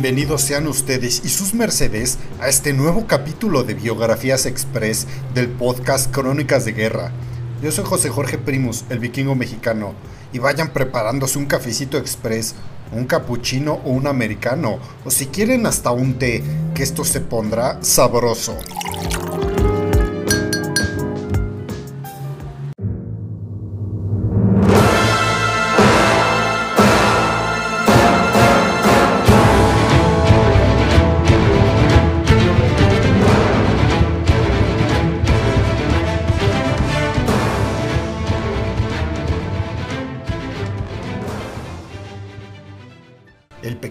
Bienvenidos sean ustedes y sus mercedes a este nuevo capítulo de Biografías Express del podcast Crónicas de Guerra. Yo soy José Jorge Primus, el vikingo mexicano, y vayan preparándose un cafecito express, un cappuccino o un americano, o si quieren hasta un té, que esto se pondrá sabroso.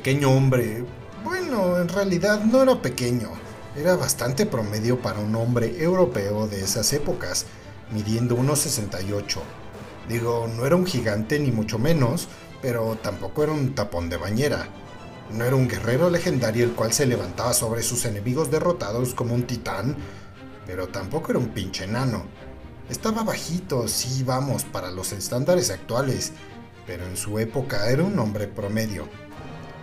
Pequeño hombre, bueno, en realidad no era pequeño, era bastante promedio para un hombre europeo de esas épocas, midiendo 1,68. Digo, no era un gigante ni mucho menos, pero tampoco era un tapón de bañera. No era un guerrero legendario el cual se levantaba sobre sus enemigos derrotados como un titán, pero tampoco era un pinche enano. Estaba bajito, sí, vamos, para los estándares actuales, pero en su época era un hombre promedio.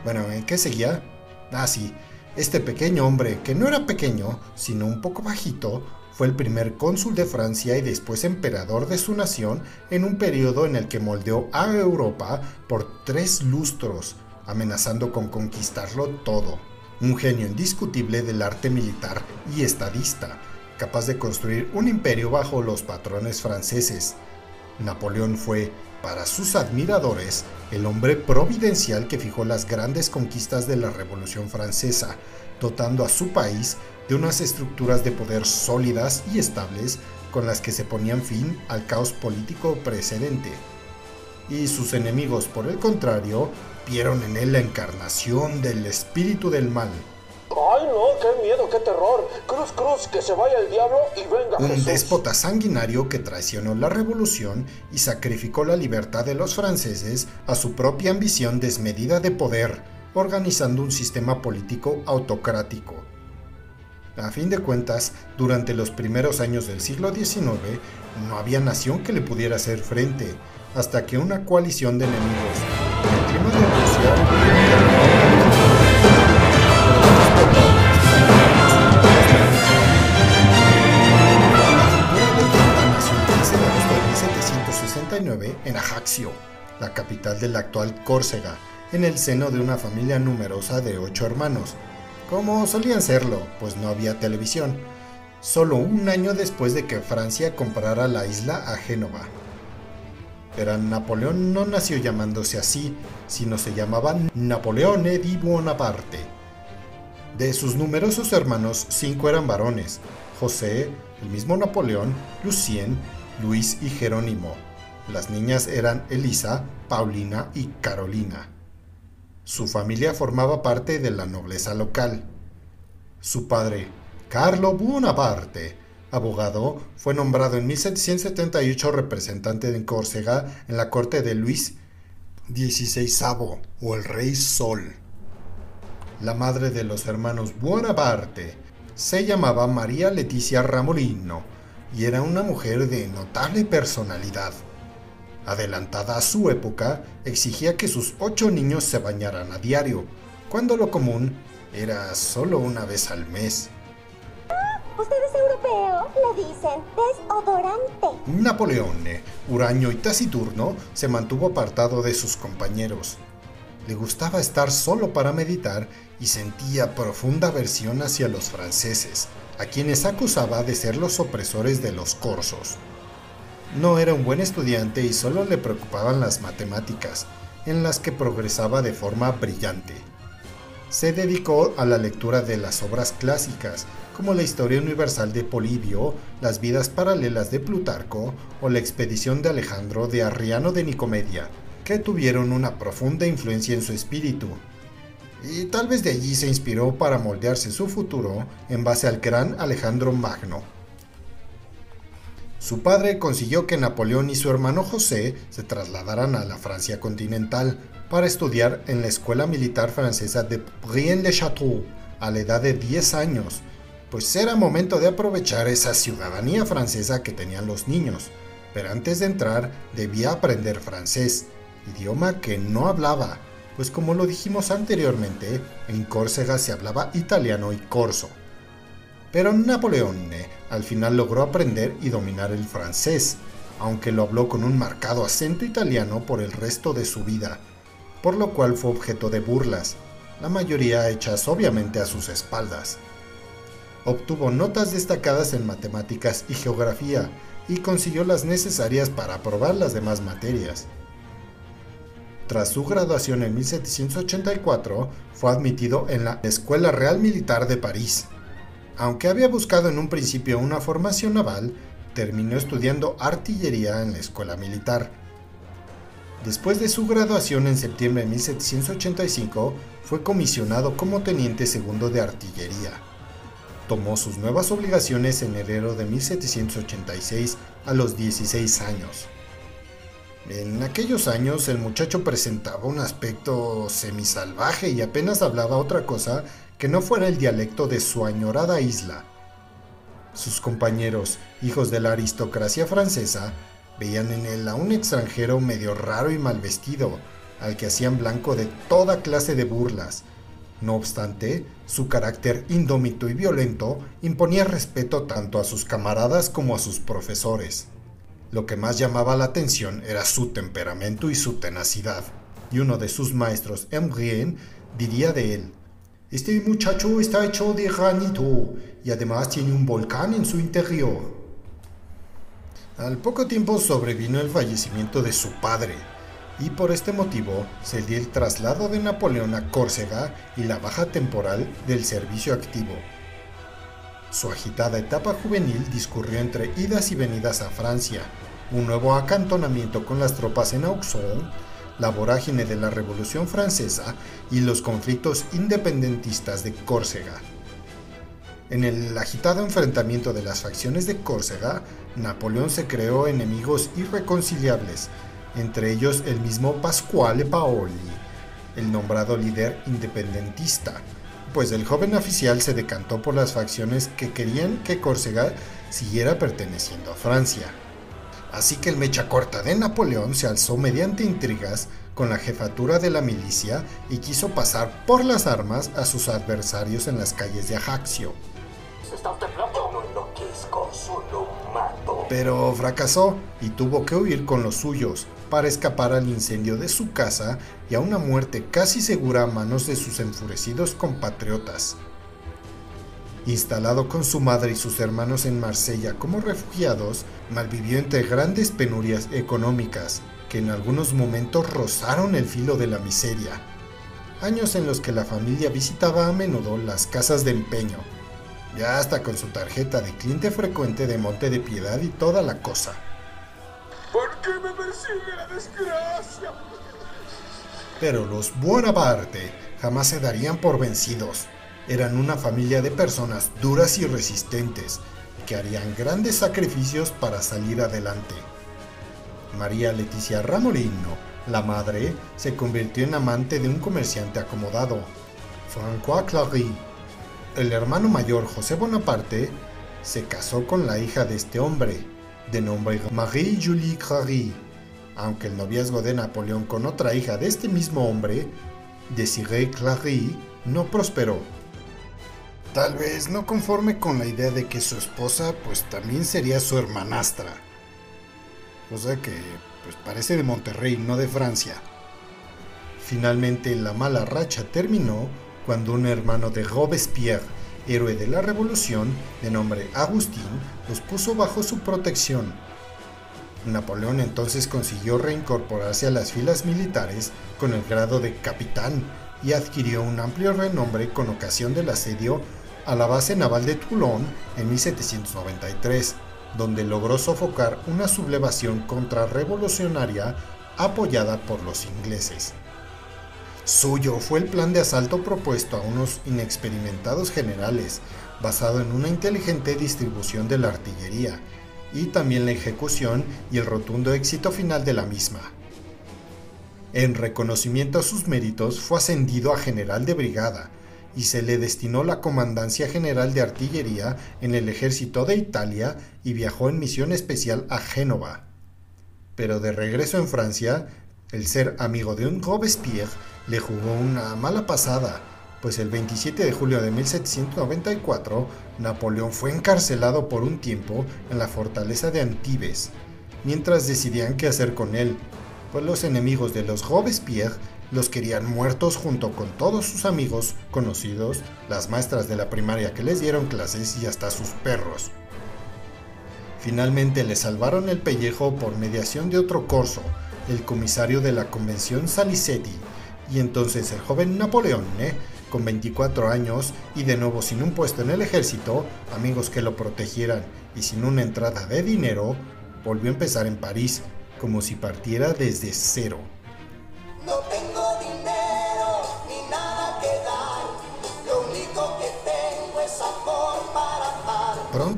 Bueno, ¿en qué seguía? Ah, sí. Este pequeño hombre, que no era pequeño, sino un poco bajito, fue el primer cónsul de Francia y después emperador de su nación en un periodo en el que moldeó a Europa por tres lustros, amenazando con conquistarlo todo. Un genio indiscutible del arte militar y estadista, capaz de construir un imperio bajo los patrones franceses. Napoleón fue, para sus admiradores, el hombre providencial que fijó las grandes conquistas de la Revolución Francesa, dotando a su país de unas estructuras de poder sólidas y estables con las que se ponían fin al caos político precedente. Y sus enemigos, por el contrario, vieron en él la encarnación del espíritu del mal. ¡Ay, no! ¡Qué miedo, qué terror! ¡Cruz, cruz! ¡Que se vaya el diablo y venga Un Jesús! déspota sanguinario que traicionó la revolución y sacrificó la libertad de los franceses a su propia ambición desmedida de poder, organizando un sistema político autocrático. A fin de cuentas, durante los primeros años del siglo XIX, no había nación que le pudiera hacer frente, hasta que una coalición de enemigos, el clima de Rusia, 1769 en Ajaccio, la capital de la actual Córcega, en el seno de una familia numerosa de ocho hermanos, como solían serlo, pues no había televisión, solo un año después de que Francia comprara la isla a Génova. Pero Napoleón no nació llamándose así, sino se llamaba Napoleone di Bonaparte. De sus numerosos hermanos, cinco eran varones, José, el mismo Napoleón, Lucien, Luis y Jerónimo. Las niñas eran Elisa, Paulina y Carolina. Su familia formaba parte de la nobleza local. Su padre, Carlo Bonaparte, abogado, fue nombrado en 1778 representante de Córcega en la corte de Luis XVI o el Rey Sol. La madre de los hermanos Bonaparte se llamaba María Leticia Ramolino y era una mujer de notable personalidad. Adelantada a su época, exigía que sus ocho niños se bañaran a diario, cuando lo común era solo una vez al mes. Usted es europeo, le dicen desodorante. Napoleón, huraño y taciturno, se mantuvo apartado de sus compañeros. Le gustaba estar solo para meditar y sentía profunda aversión hacia los franceses, a quienes acusaba de ser los opresores de los corsos. No era un buen estudiante y solo le preocupaban las matemáticas, en las que progresaba de forma brillante. Se dedicó a la lectura de las obras clásicas, como la Historia Universal de Polibio, las vidas paralelas de Plutarco o la expedición de Alejandro de Arriano de Nicomedia, que tuvieron una profunda influencia en su espíritu. Y tal vez de allí se inspiró para moldearse su futuro en base al gran Alejandro Magno. Su padre consiguió que Napoleón y su hermano José se trasladaran a la Francia continental para estudiar en la Escuela Militar Francesa de Brienne-le-Château a la edad de 10 años, pues era momento de aprovechar esa ciudadanía francesa que tenían los niños, pero antes de entrar debía aprender francés, idioma que no hablaba, pues como lo dijimos anteriormente, en Córcega se hablaba italiano y corso. Pero Napoleón eh, al final logró aprender y dominar el francés, aunque lo habló con un marcado acento italiano por el resto de su vida, por lo cual fue objeto de burlas, la mayoría hechas obviamente a sus espaldas. Obtuvo notas destacadas en matemáticas y geografía y consiguió las necesarias para aprobar las demás materias. Tras su graduación en 1784, fue admitido en la Escuela Real Militar de París. Aunque había buscado en un principio una formación naval, terminó estudiando artillería en la escuela militar. Después de su graduación en septiembre de 1785, fue comisionado como teniente segundo de artillería. Tomó sus nuevas obligaciones en enero de 1786 a los 16 años. En aquellos años el muchacho presentaba un aspecto semisalvaje y apenas hablaba otra cosa que no fuera el dialecto de su añorada isla. Sus compañeros, hijos de la aristocracia francesa, veían en él a un extranjero medio raro y mal vestido, al que hacían blanco de toda clase de burlas. No obstante, su carácter indómito y violento imponía respeto tanto a sus camaradas como a sus profesores. Lo que más llamaba la atención era su temperamento y su tenacidad, y uno de sus maestros, Emrien, diría de él, Este muchacho está hecho de granito y además tiene un volcán en su interior. Al poco tiempo sobrevino el fallecimiento de su padre, y por este motivo se dio el traslado de Napoleón a Córcega y la baja temporal del servicio activo. Su agitada etapa juvenil discurrió entre idas y venidas a Francia, un nuevo acantonamiento con las tropas en Auxonne, la vorágine de la Revolución Francesa y los conflictos independentistas de Córcega. En el agitado enfrentamiento de las facciones de Córcega, Napoleón se creó enemigos irreconciliables, entre ellos el mismo Pasquale Paoli, el nombrado líder independentista, pues el joven oficial se decantó por las facciones que querían que Córcega siguiera perteneciendo a Francia. Así que el mecha corta de Napoleón se alzó mediante intrigas con la jefatura de la milicia y quiso pasar por las armas a sus adversarios en las calles de Ajaccio. Pero fracasó y tuvo que huir con los suyos para escapar al incendio de su casa y a una muerte casi segura a manos de sus enfurecidos compatriotas. Instalado con su madre y sus hermanos en Marsella como refugiados, malvivió entre grandes penurias económicas que en algunos momentos rozaron el filo de la miseria. Años en los que la familia visitaba a menudo las casas de empeño, ya hasta con su tarjeta de cliente frecuente de Monte de Piedad y toda la cosa. ¿Por qué me persigue la desgracia? Pero los Bonaparte jamás se darían por vencidos. Eran una familia de personas duras y resistentes que harían grandes sacrificios para salir adelante. María Leticia Ramolino, la madre, se convirtió en amante de un comerciante acomodado, François Clary. El hermano mayor José Bonaparte se casó con la hija de este hombre, de nombre Marie-Julie Clary, aunque el noviazgo de Napoleón con otra hija de este mismo hombre, Desiree Clary, no prosperó. Tal vez no conforme con la idea de que su esposa pues también sería su hermanastra. Cosa que pues parece de Monterrey, no de Francia. Finalmente la mala racha terminó cuando un hermano de Robespierre, héroe de la revolución, de nombre Agustín, los puso bajo su protección. Napoleón entonces consiguió reincorporarse a las filas militares con el grado de capitán y adquirió un amplio renombre con ocasión del asedio a la base naval de Toulon en 1793, donde logró sofocar una sublevación contrarrevolucionaria apoyada por los ingleses. Suyo fue el plan de asalto propuesto a unos inexperimentados generales, basado en una inteligente distribución de la artillería, y también la ejecución y el rotundo éxito final de la misma. En reconocimiento a sus méritos fue ascendido a general de brigada, y se le destinó la Comandancia General de Artillería en el Ejército de Italia y viajó en misión especial a Génova. Pero de regreso en Francia, El ser amigo de un Robespierre le jugó una mala pasada, pues el 27 de julio de 1794 Napoleón fue encarcelado por un tiempo en la fortaleza de Antibes, mientras decidían qué hacer con él, pues los enemigos de los Robespierre los querían muertos junto con todos sus amigos, conocidos, las maestras de la primaria que les dieron clases y hasta sus perros. Finalmente le salvaron el pellejo por mediación de otro corso, el comisario de la convención Salicetti, y entonces el joven Napoleón, ¿eh? con 24 años y de nuevo sin un puesto en el ejército, amigos que lo protegieran y sin una entrada de dinero, volvió a empezar en París, como si partiera desde cero.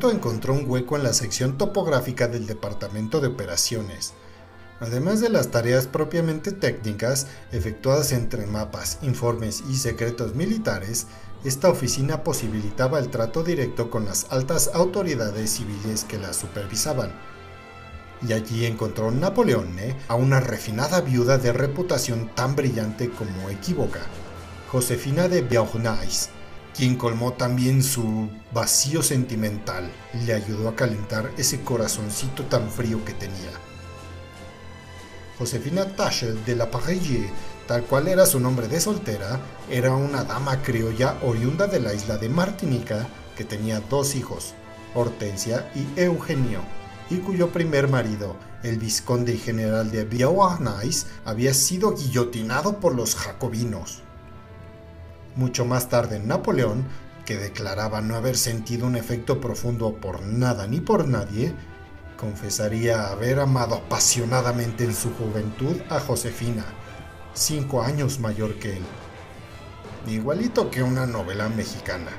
Encontró un hueco en la sección topográfica del Departamento de Operaciones. Además de las tareas propiamente técnicas efectuadas entre mapas, informes y secretos militares, esta oficina posibilitaba el trato directo con las altas autoridades civiles que la supervisaban y allí encontró Napoleón ¿eh? a una refinada viuda de reputación tan brillante como equívoca, Josefina de Beauharnais, quien colmó también su vacío sentimental y le ayudó a calentar ese corazoncito tan frío que tenía. Josefina Tachel de la Pareille, tal cual era su nombre de soltera, era una dama criolla oriunda de la isla de Martinica que tenía dos hijos, Hortensia y Eugenio y cuyo primer marido, el vizconde y general de Beauharnais, había sido guillotinado por los jacobinos. Mucho más tarde, Napoleón, que declaraba no haber sentido un efecto profundo por nada ni por nadie, confesaría haber amado apasionadamente en su juventud a Josefina, cinco años mayor que él. Igualito que una novela mexicana.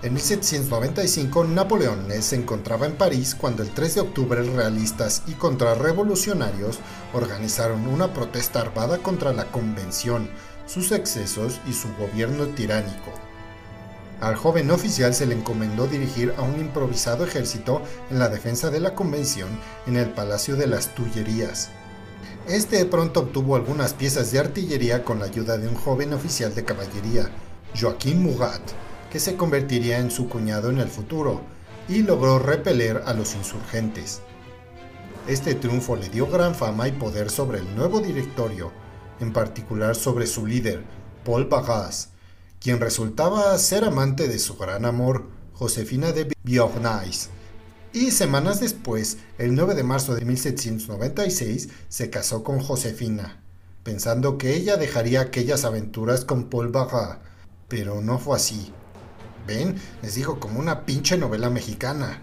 En 1795, Napoleón se encontraba en París cuando el 3 de octubre realistas y contrarrevolucionarios organizaron una protesta armada contra la Convención, sus excesos y su gobierno tiránico. Al joven oficial se le encomendó dirigir a un improvisado ejército en la defensa de la Convención en el Palacio de las Tullerías. Este pronto obtuvo algunas piezas de artillería con la ayuda de un joven oficial de caballería, Joaquín Murat, que se convertiría en su cuñado en el futuro, y logró repeler a los insurgentes. Este triunfo le dio gran fama y poder sobre el nuevo directorio, en particular sobre su líder, Paul Barras, quien resultaba ser amante de su gran amor, Josefina de Beauharnais, y semanas después, el 9 de marzo de 1796, se casó con Josefina, pensando que ella dejaría aquellas aventuras con Paul Barras, pero no fue así. Ven, les digo como una pinche novela mexicana.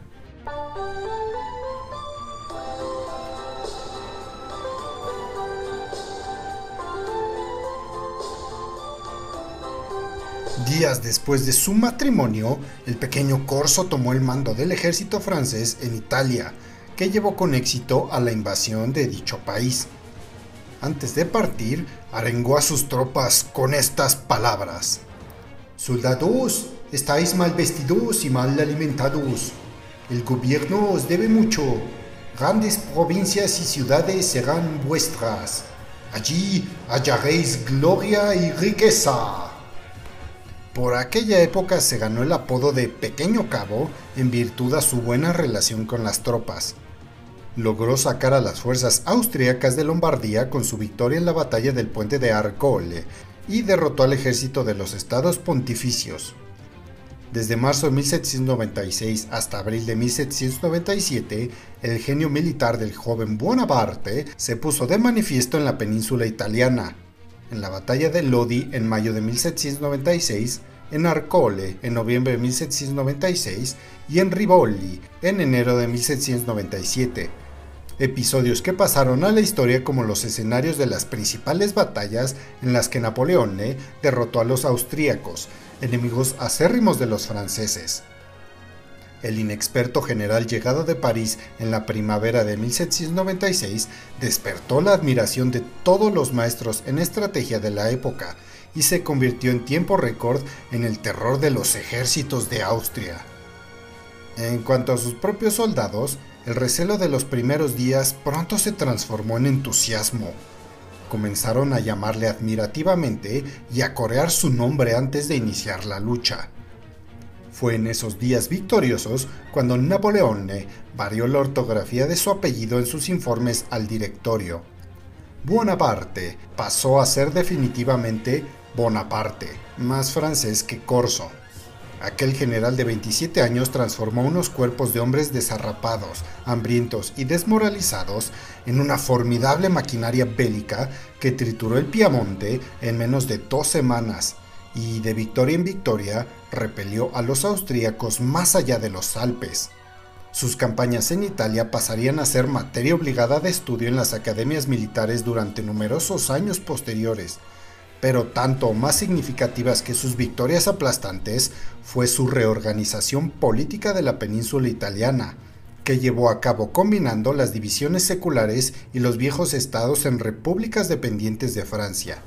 Días después de su matrimonio, el pequeño Corso tomó el mando del ejército francés en Italia, que llevó con éxito a la invasión de dicho país. Antes de partir, arengó a sus tropas con estas palabras. Soldados, estáis mal vestidos y mal alimentados. El gobierno os debe mucho. Grandes provincias y ciudades serán vuestras. Allí hallaréis gloria y riqueza. Por aquella época se ganó el apodo de Pequeño Cabo en virtud a su buena relación con las tropas. Logró sacar a las fuerzas austriacas de Lombardía con su victoria en la batalla del puente de Arcole y derrotó al ejército de los estados pontificios. Desde marzo de 1796 hasta abril de 1797, el genio militar del joven Bonaparte se puso de manifiesto en la península italiana. En la batalla de Lodi en mayo de 1796, en Arcole en noviembre de 1796 y en Rivoli en enero de 1797 episodios que pasaron a la historia como los escenarios de las principales batallas en las que Napoleón derrotó a los austríacos, enemigos acérrimos de los franceses. El inexperto general llegado de París en la primavera de 1796 despertó la admiración de todos los maestros en estrategia de la época y se convirtió en tiempo récord en el terror de los ejércitos de Austria. En cuanto a sus propios soldados, el recelo de los primeros días pronto se transformó en entusiasmo. Comenzaron a llamarle admirativamente y a corear su nombre antes de iniciar la lucha. Fue en esos días victoriosos cuando Napoleón varió la ortografía de su apellido en sus informes al directorio. Bonaparte pasó a ser definitivamente Bonaparte, más francés que corso. Aquel general de 27 años transformó unos cuerpos de hombres desarrapados, hambrientos y desmoralizados en una formidable maquinaria bélica que trituró el Piamonte en menos de dos semanas y de victoria en victoria repelió a los austríacos más allá de los Alpes. Sus campañas en Italia pasarían a ser materia obligada de estudio en las academias militares durante numerosos años posteriores, pero tanto más significativas que sus victorias aplastantes fue su reorganización política de la península italiana, que llevó a cabo combinando las divisiones seculares y los viejos estados en repúblicas dependientes de Francia.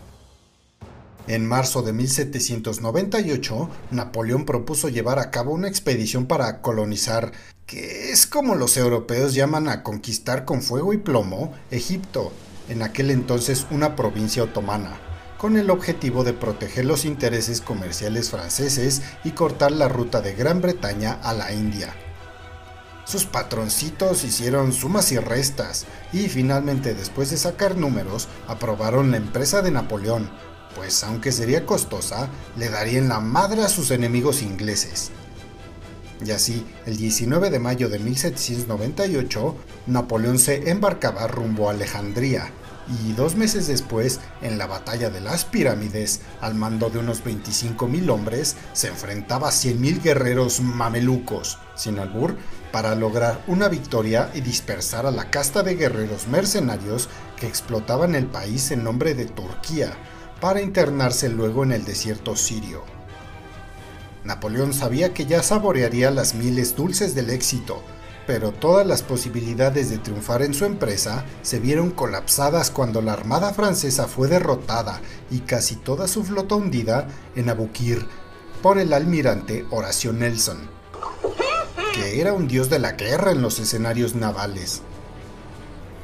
En marzo de 1798, Napoleón propuso llevar a cabo una expedición para colonizar, que es como los europeos llaman a conquistar con fuego y plomo, Egipto, en aquel entonces una provincia otomana con el objetivo de proteger los intereses comerciales franceses y cortar la ruta de Gran Bretaña a la India. Sus patroncitos hicieron sumas y restas y finalmente después de sacar números aprobaron la empresa de Napoleón, pues aunque sería costosa, le darían la madre a sus enemigos ingleses. Y así, el 19 de mayo de 1798, Napoleón se embarcaba rumbo a Alejandría, y dos meses después, en la batalla de las pirámides, al mando de unos 25.000 hombres, se enfrentaba a 100.000 guerreros mamelucos, sin albur, para lograr una victoria y dispersar a la casta de guerreros mercenarios que explotaban el país en nombre de Turquía, para internarse luego en el desierto sirio. Napoleón sabía que ya saborearía las miles dulces del éxito, pero todas las posibilidades de triunfar en su empresa se vieron colapsadas cuando la Armada francesa fue derrotada y casi toda su flota hundida en Abukir por el almirante Horacio Nelson, que era un dios de la guerra en los escenarios navales.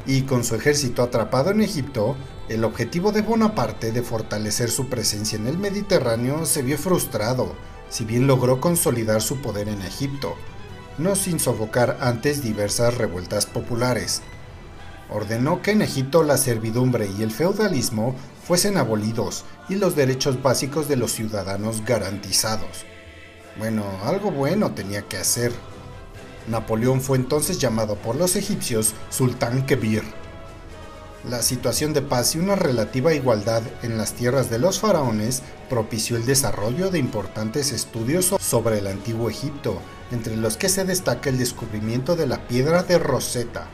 Y con su ejército atrapado en Egipto, el objetivo de Bonaparte de fortalecer su presencia en el Mediterráneo se vio frustrado, si bien logró consolidar su poder en Egipto no sin sofocar antes diversas revueltas populares. Ordenó que en Egipto la servidumbre y el feudalismo fuesen abolidos y los derechos básicos de los ciudadanos garantizados. Bueno, algo bueno tenía que hacer. Napoleón fue entonces llamado por los egipcios Sultán Kebir. La situación de paz y una relativa igualdad en las tierras de los faraones propició el desarrollo de importantes estudios sobre el antiguo Egipto entre los que se destaca el descubrimiento de la piedra de Rosetta.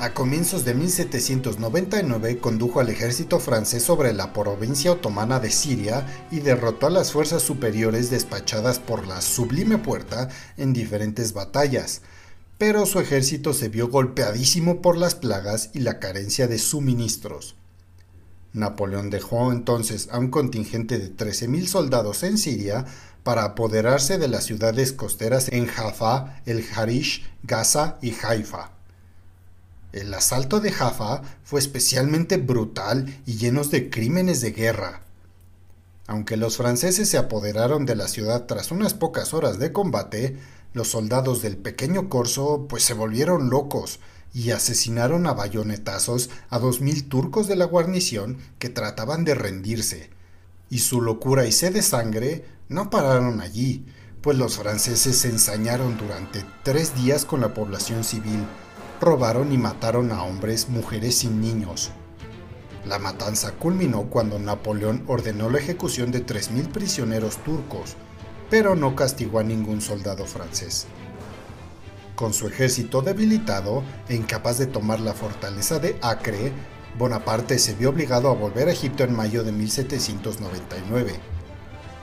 A comienzos de 1799 condujo al ejército francés sobre la provincia otomana de Siria y derrotó a las fuerzas superiores despachadas por la Sublime Puerta en diferentes batallas, pero su ejército se vio golpeadísimo por las plagas y la carencia de suministros. Napoleón dejó entonces a un contingente de 13.000 soldados en Siria para apoderarse de las ciudades costeras en Jaffa, el Harish, Gaza y Haifa. El asalto de Jaffa fue especialmente brutal y lleno de crímenes de guerra. Aunque los franceses se apoderaron de la ciudad tras unas pocas horas de combate, los soldados del pequeño corso pues se volvieron locos y asesinaron a bayonetazos a dos mil turcos de la guarnición que trataban de rendirse. Y su locura y sed de sangre no pararon allí, pues los franceses se ensañaron durante tres días con la población civil, robaron y mataron a hombres, mujeres y niños. La matanza culminó cuando Napoleón ordenó la ejecución de 3.000 prisioneros turcos, pero no castigó a ningún soldado francés. Con su ejército debilitado e incapaz de tomar la fortaleza de Acre, Bonaparte se vio obligado a volver a Egipto en mayo de 1799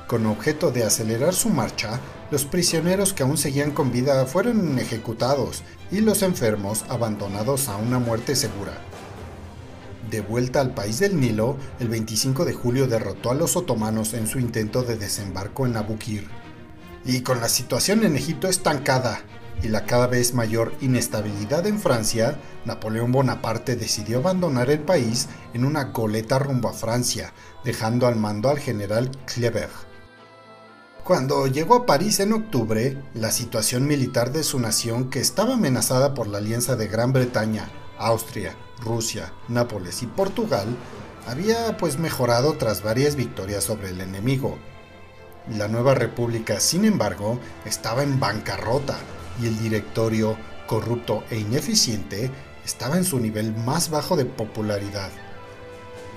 con objeto de acelerar su marcha, los prisioneros que aún seguían con vida fueron ejecutados y los enfermos abandonados a una muerte segura. De vuelta al país del Nilo, el 25 de julio derrotó a los otomanos en su intento de desembarco en Abukir. Y con la situación en Egipto estancada y la cada vez mayor inestabilidad en Francia, Napoleón Bonaparte decidió abandonar el país en una goleta rumbo a Francia, dejando al mando al general Kleber. Cuando llegó a París en octubre, la situación militar de su nación, que estaba amenazada por la alianza de Gran Bretaña, Austria, Rusia, Nápoles y Portugal, había pues mejorado tras varias victorias sobre el enemigo. La nueva república, sin embargo, estaba en bancarrota y el directorio, corrupto e ineficiente, estaba en su nivel más bajo de popularidad.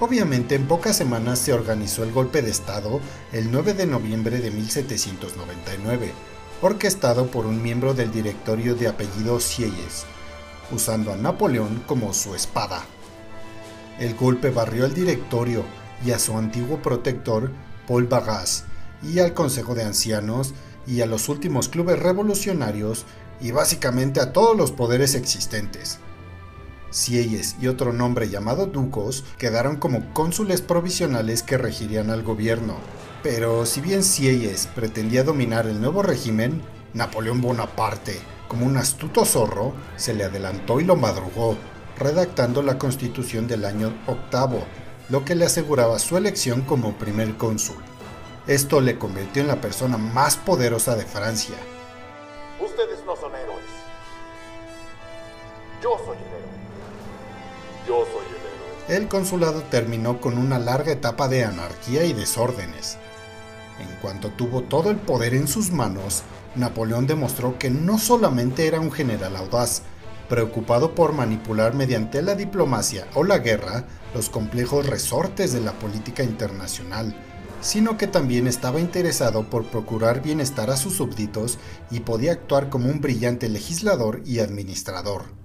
Obviamente en pocas semanas se organizó el golpe de Estado el 9 de noviembre de 1799, orquestado por un miembro del directorio de apellido Sieyes, usando a Napoleón como su espada. El golpe barrió al directorio y a su antiguo protector, Paul Bagas, y al Consejo de Ancianos y a los últimos clubes revolucionarios y básicamente a todos los poderes existentes. Sieyes y otro nombre llamado Ducos quedaron como cónsules provisionales que regirían al gobierno. Pero si bien Sieyes pretendía dominar el nuevo régimen, Napoleón Bonaparte, como un astuto zorro, se le adelantó y lo madrugó, redactando la constitución del año octavo, lo que le aseguraba su elección como primer cónsul. Esto le convirtió en la persona más poderosa de Francia. Ustedes no son héroes. Yo soy el héroe. El. El consulado terminó con una larga etapa de anarquía y desórdenes. En cuanto tuvo todo el poder en sus manos, Napoleón demostró que no solamente era un general audaz, preocupado por manipular mediante la diplomacia o la guerra los complejos resortes de la política internacional, sino que también estaba interesado por procurar bienestar a sus súbditos y podía actuar como un brillante legislador y administrador.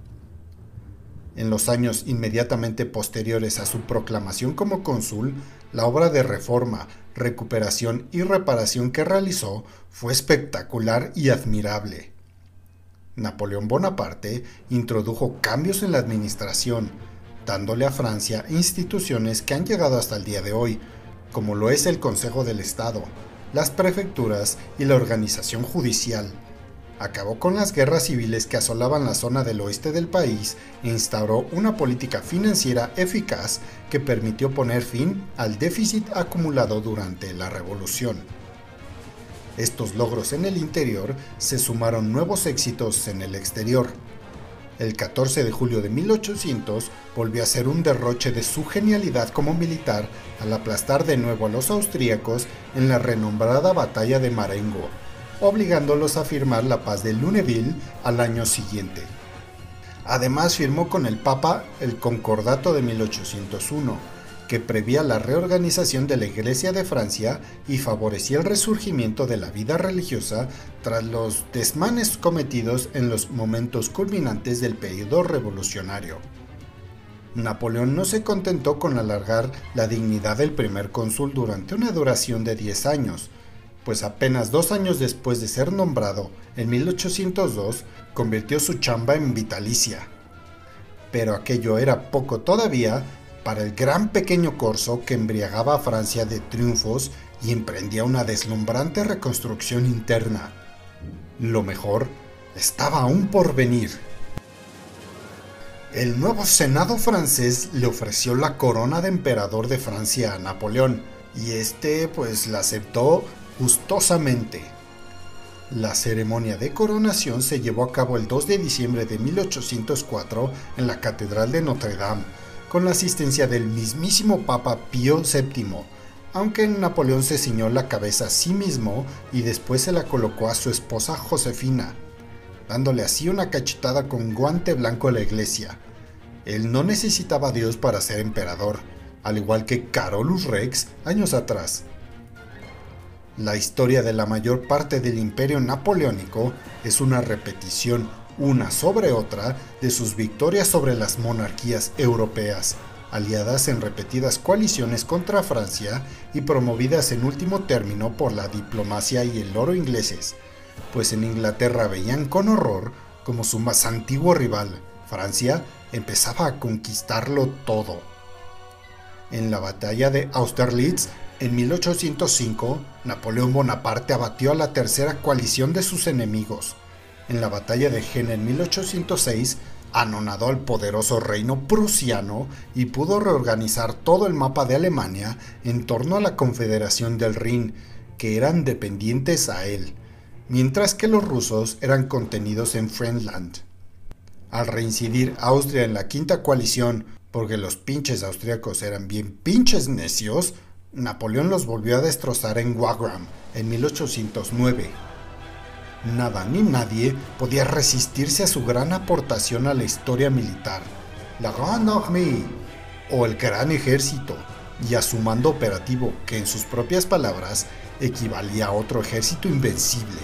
En los años inmediatamente posteriores a su proclamación como cónsul, la obra de reforma, recuperación y reparación que realizó fue espectacular y admirable. Napoleón Bonaparte introdujo cambios en la administración, dándole a Francia instituciones que han llegado hasta el día de hoy, como lo es el Consejo del Estado, las prefecturas y la organización judicial. Acabó con las guerras civiles que asolaban la zona del oeste del país e instauró una política financiera eficaz que permitió poner fin al déficit acumulado durante la revolución. Estos logros en el interior se sumaron nuevos éxitos en el exterior. El 14 de julio de 1800 volvió a ser un derroche de su genialidad como militar al aplastar de nuevo a los austríacos en la renombrada batalla de Marengo, obligándolos a firmar la paz de Luneville al año siguiente. Además firmó con el Papa el Concordato de 1801, que prevía la reorganización de la Iglesia de Francia y favorecía el resurgimiento de la vida religiosa tras los desmanes cometidos en los momentos culminantes del periodo revolucionario. Napoleón no se contentó con alargar la dignidad del primer cónsul durante una duración de 10 años, pues apenas dos años después de ser nombrado, en 1802, convirtió su chamba en vitalicia. Pero aquello era poco todavía para el gran pequeño corso que embriagaba a Francia de triunfos y emprendía una deslumbrante reconstrucción interna. Lo mejor estaba aún por venir. El nuevo Senado francés le ofreció la corona de emperador de Francia a Napoleón, y este pues la aceptó gustosamente. La ceremonia de coronación se llevó a cabo el 2 de diciembre de 1804 en la Catedral de Notre Dame, con la asistencia del mismísimo Papa Pío VII, aunque Napoleón se ciñó la cabeza a sí mismo y después se la colocó a su esposa Josefina, dándole así una cachetada con guante blanco a la iglesia. Él no necesitaba a Dios para ser emperador, al igual que Carolus Rex años atrás. La historia de la mayor parte del imperio napoleónico es una repetición una sobre otra de sus victorias sobre las monarquías europeas, aliadas en repetidas coaliciones contra Francia y promovidas en último término por la diplomacia y el oro ingleses, pues en Inglaterra veían con horror como su más antiguo rival, Francia, empezaba a conquistarlo todo. En la batalla de Austerlitz, En 1805, Napoleón Bonaparte abatió a la tercera coalición de sus enemigos. En la batalla de Jena en 1806, anonadó al poderoso reino prusiano y pudo reorganizar todo el mapa de Alemania en torno a la Confederación del Rin, que eran dependientes a él, mientras que los rusos eran contenidos en Friendland. Al reincidir Austria en la quinta coalición, porque los pinches austriacos eran bien pinches necios, Napoleón los volvió a destrozar en Wagram en 1809. Nada ni nadie podía resistirse a su gran aportación a la historia militar, la Grande Armée, o el Gran Ejército, y a su mando operativo, que en sus propias palabras equivalía a otro ejército invencible.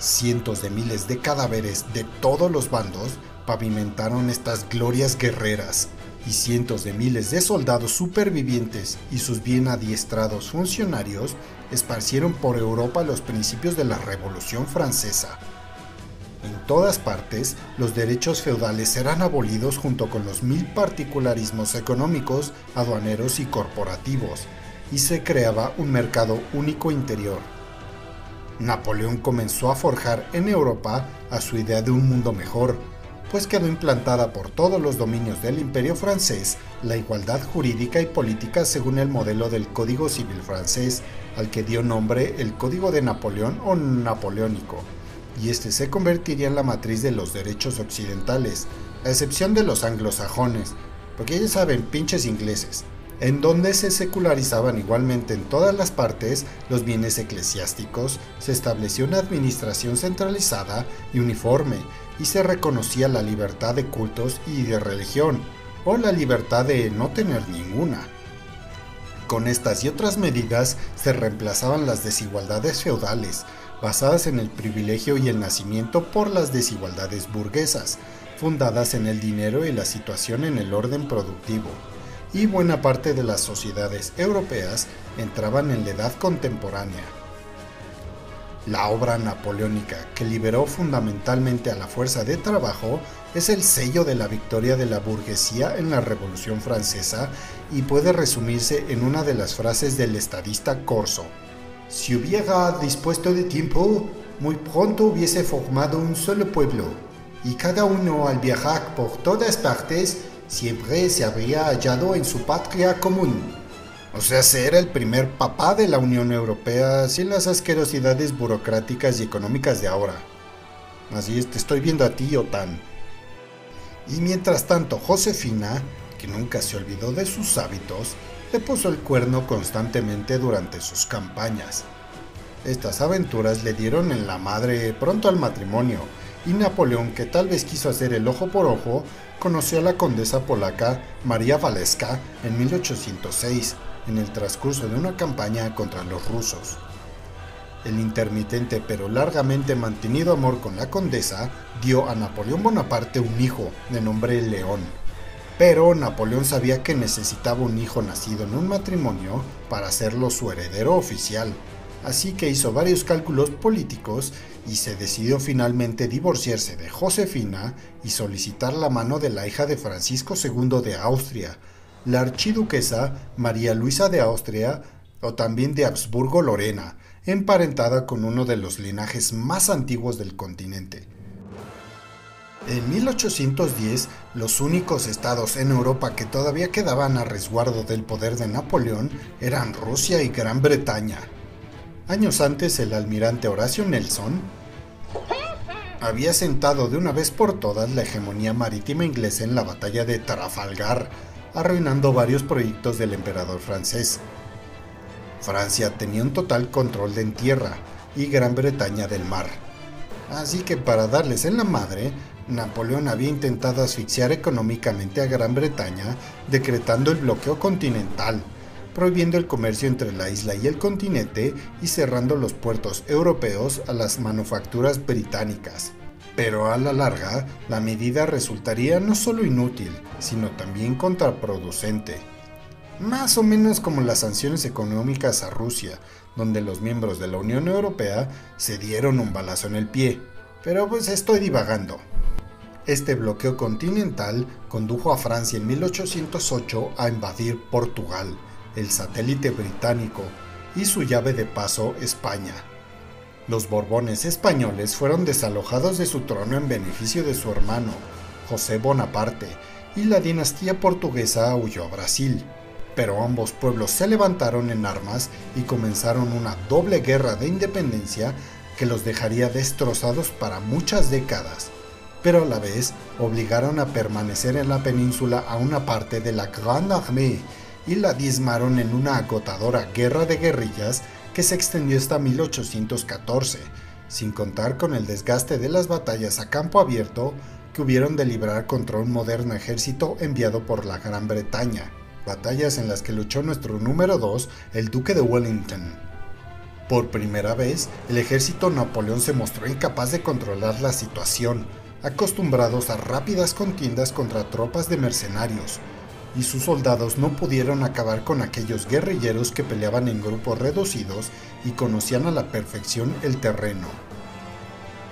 Cientos de miles de cadáveres de todos los bandos pavimentaron estas glorias guerreras, y cientos de miles de soldados supervivientes y sus bien adiestrados funcionarios esparcieron por Europa los principios de la Revolución Francesa. En todas partes, los derechos feudales serán abolidos junto con los mil particularismos económicos, aduaneros y corporativos, y se creaba un mercado único interior. Napoleón comenzó a forjar en Europa a su idea de un mundo mejor, pues quedó implantada por todos los dominios del imperio francés la igualdad jurídica y política según el modelo del Código Civil francés, al que dio nombre el Código de Napoleón o Napoleónico, y este se convertiría en la matriz de los derechos occidentales, a excepción de los anglosajones, porque ya saben, pinches ingleses, en donde se secularizaban igualmente en todas las partes los bienes eclesiásticos, se estableció una administración centralizada y uniforme, y se reconocía la libertad de cultos y de religión, o la libertad de no tener ninguna. Con estas y otras medidas se reemplazaban las desigualdades feudales, basadas en el privilegio y el nacimiento por las desigualdades burguesas, fundadas en el dinero y la situación en el orden productivo. Y buena parte de las sociedades europeas entraban en la edad contemporánea. La obra napoleónica, que liberó fundamentalmente a la fuerza de trabajo, es el sello de la victoria de la burguesía en la Revolución Francesa y puede resumirse en una de las frases del estadista Corso. Si hubiera dispuesto de tiempo, muy pronto hubiese formado un solo pueblo, y cada uno al viajar por todas partes siempre se habría hallado en su patria común. O sea, ser el primer papá de la Unión Europea sin las asquerosidades burocráticas y económicas de ahora. Así es, te estoy viendo a ti, OTAN. Y mientras tanto, Josefina, que nunca se olvidó de sus hábitos, le puso el cuerno constantemente durante sus campañas. Estas aventuras le dieron en la madre pronto al matrimonio, y Napoleón, que tal vez quiso hacer el ojo por ojo, conoció a la condesa polaca María Waleska en 1806, en el transcurso de una campaña contra los rusos. El intermitente pero largamente mantenido amor con la condesa dio a Napoleón Bonaparte un hijo de nombre León. Pero Napoleón sabía que necesitaba un hijo nacido en un matrimonio para hacerlo su heredero oficial, así que hizo varios cálculos políticos y se decidió finalmente divorciarse de Josefina y solicitar la mano de la hija de Francisco II de Austria, la archiduquesa María Luisa de Austria o también de Habsburgo-Lorena, emparentada con uno de los linajes más antiguos del continente. En 1810, los únicos estados en Europa que todavía quedaban a resguardo del poder de Napoleón eran Rusia y Gran Bretaña. Años antes, el almirante Horacio Nelson había sentado de una vez por todas la hegemonía marítima inglesa en la batalla de Trafalgar, arruinando varios proyectos del emperador francés. Francia tenía un total control de en tierra y Gran Bretaña del mar. Así que para darles en la madre, Napoleón había intentado asfixiar económicamente a Gran Bretaña decretando el bloqueo continental, prohibiendo el comercio entre la isla y el continente y cerrando los puertos europeos a las manufacturas británicas. Pero a la larga, la medida resultaría no solo inútil, sino también contraproducente. Más o menos como las sanciones económicas a Rusia, donde los miembros de la Unión Europea se dieron un balazo en el pie. Pero pues estoy divagando. Este bloqueo continental condujo a Francia en 1808 a invadir Portugal, el satélite británico y su llave de paso España. Los Borbones españoles fueron desalojados de su trono en beneficio de su hermano, José Bonaparte, y la dinastía portuguesa huyó a Brasil. Pero ambos pueblos se levantaron en armas y comenzaron una doble guerra de independencia que los dejaría destrozados para muchas décadas, pero a la vez obligaron a permanecer en la península a una parte de la Grande Armée y la diezmaron en una agotadora guerra de guerrillas que se extendió hasta 1814, sin contar con el desgaste de las batallas a campo abierto que hubieron de librar contra un moderno ejército enviado por la Gran Bretaña, batallas en las que luchó nuestro número 2, el Duque de Wellington. Por primera vez, el ejército Napoleón se mostró incapaz de controlar la situación, acostumbrados a rápidas contiendas contra tropas de mercenarios, y sus soldados no pudieron acabar con aquellos guerrilleros que peleaban en grupos reducidos y conocían a la perfección el terreno.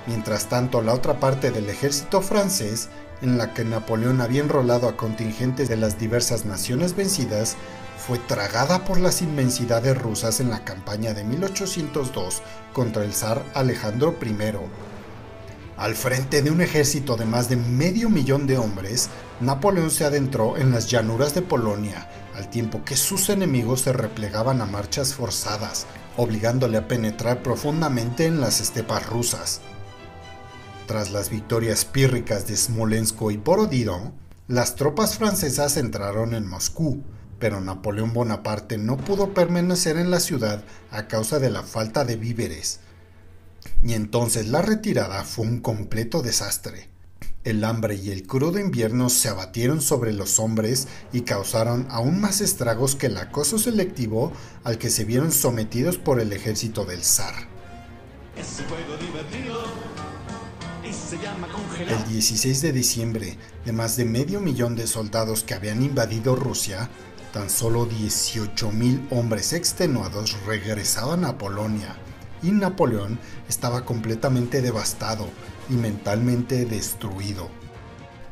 Mientras tanto, la otra parte del ejército francés, en la que Napoleón había enrolado a contingentes de las diversas naciones vencidas, fue tragada por las inmensidades rusas en la campaña de 1802 contra el zar Alejandro I. Al frente de un ejército de más de medio millón de hombres, Napoleón se adentró en las llanuras de Polonia, al tiempo que sus enemigos se replegaban a marchas forzadas, obligándole a penetrar profundamente en las estepas rusas. Tras las victorias pírricas de Smolensk y Borodino, las tropas francesas entraron en Moscú, pero Napoleón Bonaparte no pudo permanecer en la ciudad a causa de la falta de víveres. Y entonces la retirada fue un completo desastre. El hambre y el crudo invierno se abatieron sobre los hombres y causaron aún más estragos que el acoso selectivo al que se vieron sometidos por el ejército del zar. El 16 de diciembre, de más de medio millón de soldados que habían invadido Rusia, tan solo 18.000 hombres extenuados regresaban a Polonia y Napoleón estaba completamente devastado y mentalmente destruido.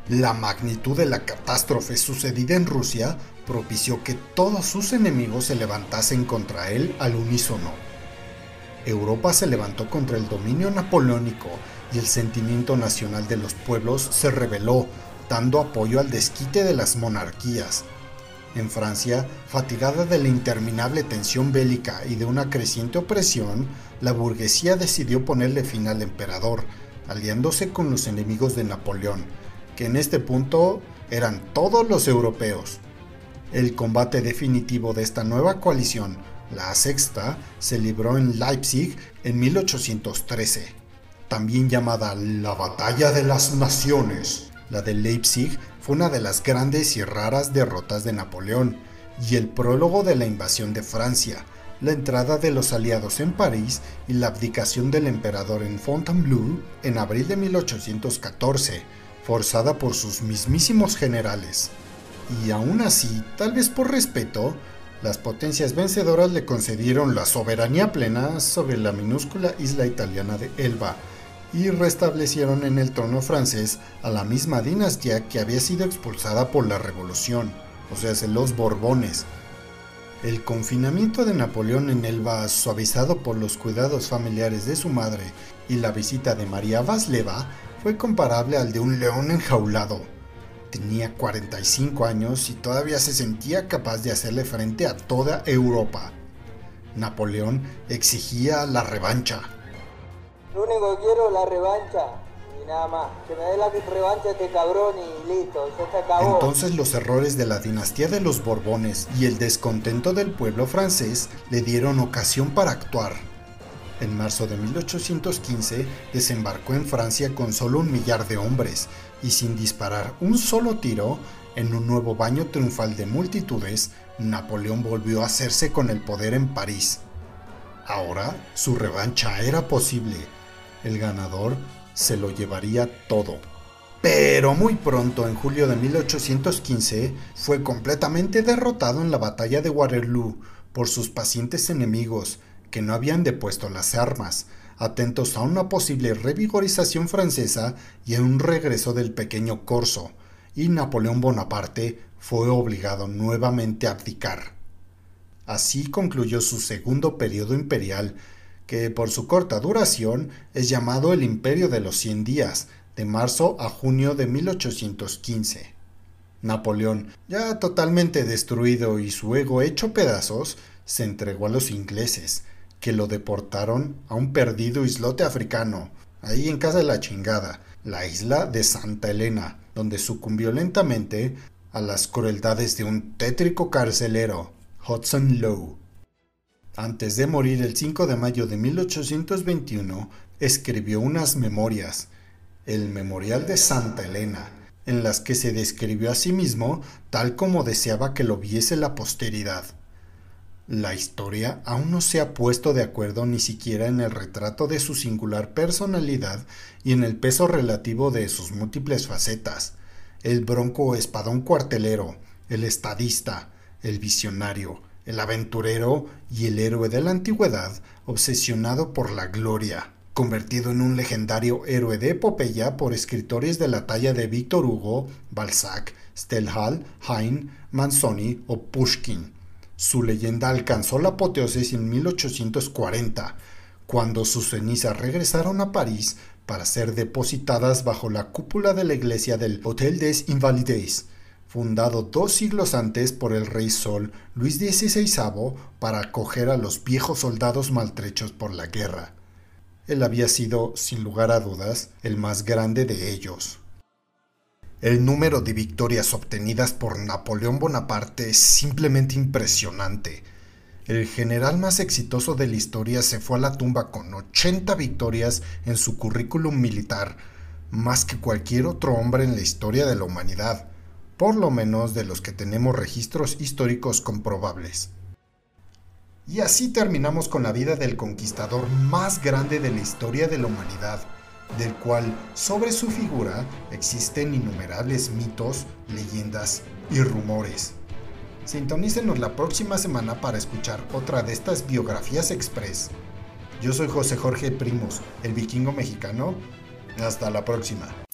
La magnitud de la catástrofe sucedida en Rusia propició que todos sus enemigos se levantasen contra él al unísono. Europa se levantó contra el dominio napoleónico y el sentimiento nacional de los pueblos se rebeló, dando apoyo al desquite de las monarquías. En Francia, fatigada de la interminable tensión bélica y de una creciente opresión, la burguesía decidió ponerle fin al emperador, aliándose con los enemigos de Napoleón, que en este punto eran todos los europeos. El combate definitivo de esta nueva coalición, la sexta, se libró en Leipzig en 1813, también llamada la Batalla de las Naciones. La de Leipzig fue una de las grandes y raras derrotas de Napoleón y el prólogo de la invasión de Francia, la entrada de los aliados en París y la abdicación del emperador en Fontainebleau en abril de 1814, forzada por sus mismísimos generales. Y aún así, tal vez por respeto, las potencias vencedoras le concedieron la soberanía plena sobre la minúscula isla italiana de Elba y restablecieron en el trono francés a la misma dinastía que había sido expulsada por la revolución, o sea, los Borbones, el confinamiento de Napoleón en Elba, suavizado por los cuidados familiares de su madre y la visita de María Vasleva, fue comparable al de un león enjaulado. Tenía 45 años y todavía se sentía capaz de hacerle frente a toda Europa. Napoleón exigía la revancha. Lo único que quiero es la revancha Entonces los errores de la dinastía de los Borbones y el descontento del pueblo francés le dieron ocasión para actuar. En marzo de 1815 desembarcó en Francia con solo un millar de hombres y sin disparar un solo tiro, en un nuevo baño triunfal de multitudes, Napoleón volvió a hacerse con el poder en París. Ahora su revancha era posible. El ganador se lo llevaría todo. Pero muy pronto, en julio de 1815, fue completamente derrotado en la batalla de Waterloo por sus pacientes enemigos, que no habían depuesto las armas, atentos a una posible revigorización francesa y a un regreso del pequeño corso, y Napoleón Bonaparte fue obligado nuevamente a abdicar. Así concluyó su segundo periodo imperial, que por su corta duración es llamado el Imperio de los Cien Días, de marzo a junio de 1815. Napoleón, ya totalmente destruido y su ego hecho pedazos, se entregó a los ingleses, que lo deportaron a un perdido islote africano, ahí en casa de la chingada, la isla de Santa Elena, donde sucumbió lentamente a las crueldades de un tétrico carcelero, Hudson Lowe. Antes de morir el 5 de mayo de 1821, escribió unas memorias, el Memorial de Santa Elena, en las que se describió a sí mismo tal como deseaba que lo viese la posteridad. La historia aún no se ha puesto de acuerdo ni siquiera en el retrato de su singular personalidad y en el peso relativo de sus múltiples facetas. El bronco espadón cuartelero, el estadista, el visionario, el aventurero y el héroe de la antigüedad, obsesionado por la gloria, convertido en un legendario héroe de epopeya por escritores de la talla de Víctor Hugo, Balzac, Stendhal, Heine, Manzoni o Pushkin. Su leyenda alcanzó la apoteosis en 1840, cuando sus cenizas regresaron a París para ser depositadas bajo la cúpula de la iglesia del Hôtel des Invalides, fundado dos siglos antes por el rey Sol Luis XVI para acoger a los viejos soldados maltrechos por la guerra. Él había sido, sin lugar a dudas, el más grande de ellos. El número de victorias obtenidas por Napoleón Bonaparte es simplemente impresionante. El general más exitoso de la historia se fue a la tumba con 80 victorias en su currículum militar, más que cualquier otro hombre en la historia de la humanidad, por lo menos de los que tenemos registros históricos comprobables. Y así terminamos con la vida del conquistador más grande de la historia de la humanidad, del cual sobre su figura existen innumerables mitos, leyendas y rumores. Sintonícenos la próxima semana para escuchar otra de estas biografías express. Yo soy José Jorge Primos, el vikingo mexicano. Hasta la próxima.